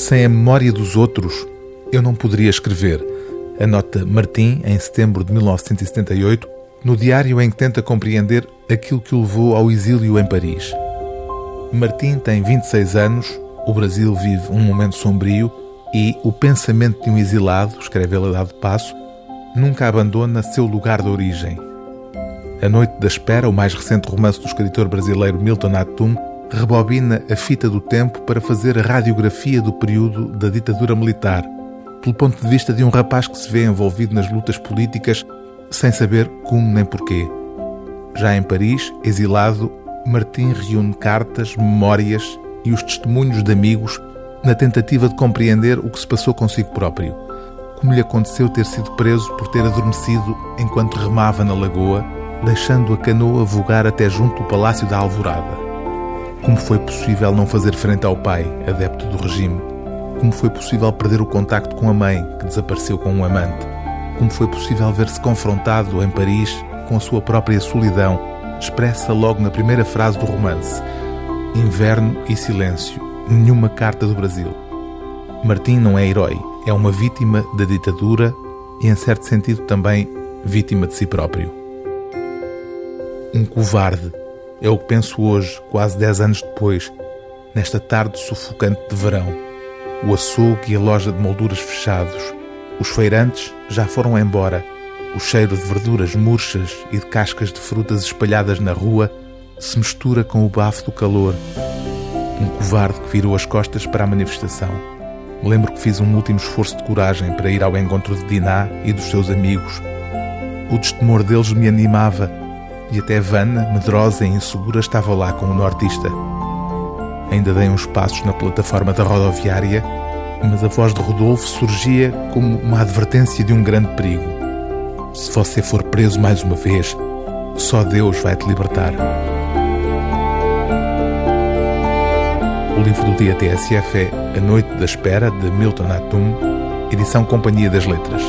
Sem a memória dos outros, eu não poderia escrever. Anota Martim, em setembro de 1978, no diário em que tenta compreender aquilo que o levou ao exílio em Paris. Martim tem 26 anos, o Brasil vive um momento sombrio e o pensamento de um exilado, escreve ele a dado passo, nunca abandona seu lugar de origem. A Noite da Espera, o mais recente romance do escritor brasileiro Milton Atum, rebobina a fita do tempo para fazer a radiografia do período da ditadura militar, pelo ponto de vista de um rapaz que se vê envolvido nas lutas políticas sem saber como nem porquê. Já em Paris, exilado, Martim reúne cartas, memórias e os testemunhos de amigos na tentativa de compreender o que se passou consigo próprio. Como lhe aconteceu ter sido preso por ter adormecido enquanto remava na lagoa, deixando a canoa vogar até junto do Palácio da Alvorada. Como foi possível não fazer frente ao pai, adepto do regime? Como foi possível perder o contacto com a mãe, que desapareceu com um amante? Como foi possível ver-se confrontado em Paris com a sua própria solidão, expressa logo na primeira frase do romance: Inverno e silêncio, nenhuma carta do Brasil. Martim não é herói, é uma vítima da ditadura e, em certo sentido, também vítima de si próprio. Um covarde é o que penso hoje, quase dez anos depois, nesta tarde sufocante de verão. O açougue e a loja de molduras fechados. Os feirantes já foram embora. O cheiro de verduras murchas e de cascas de frutas espalhadas na rua se mistura com o bafo do calor. Um covarde que virou as costas para a manifestação. Lembro que fiz um último esforço de coragem para ir ao encontro de Diná e dos seus amigos. O destemor deles me animava e até Vanna, medrosa e insegura, estava lá com o nortista. Ainda dei uns passos na plataforma da rodoviária, mas a voz de Rodolfo surgia como uma advertência de um grande perigo. Se você for preso mais uma vez, só Deus vai te libertar. O livro do dia TSF é A Noite da Espera, de Milton Atum, edição Companhia das Letras.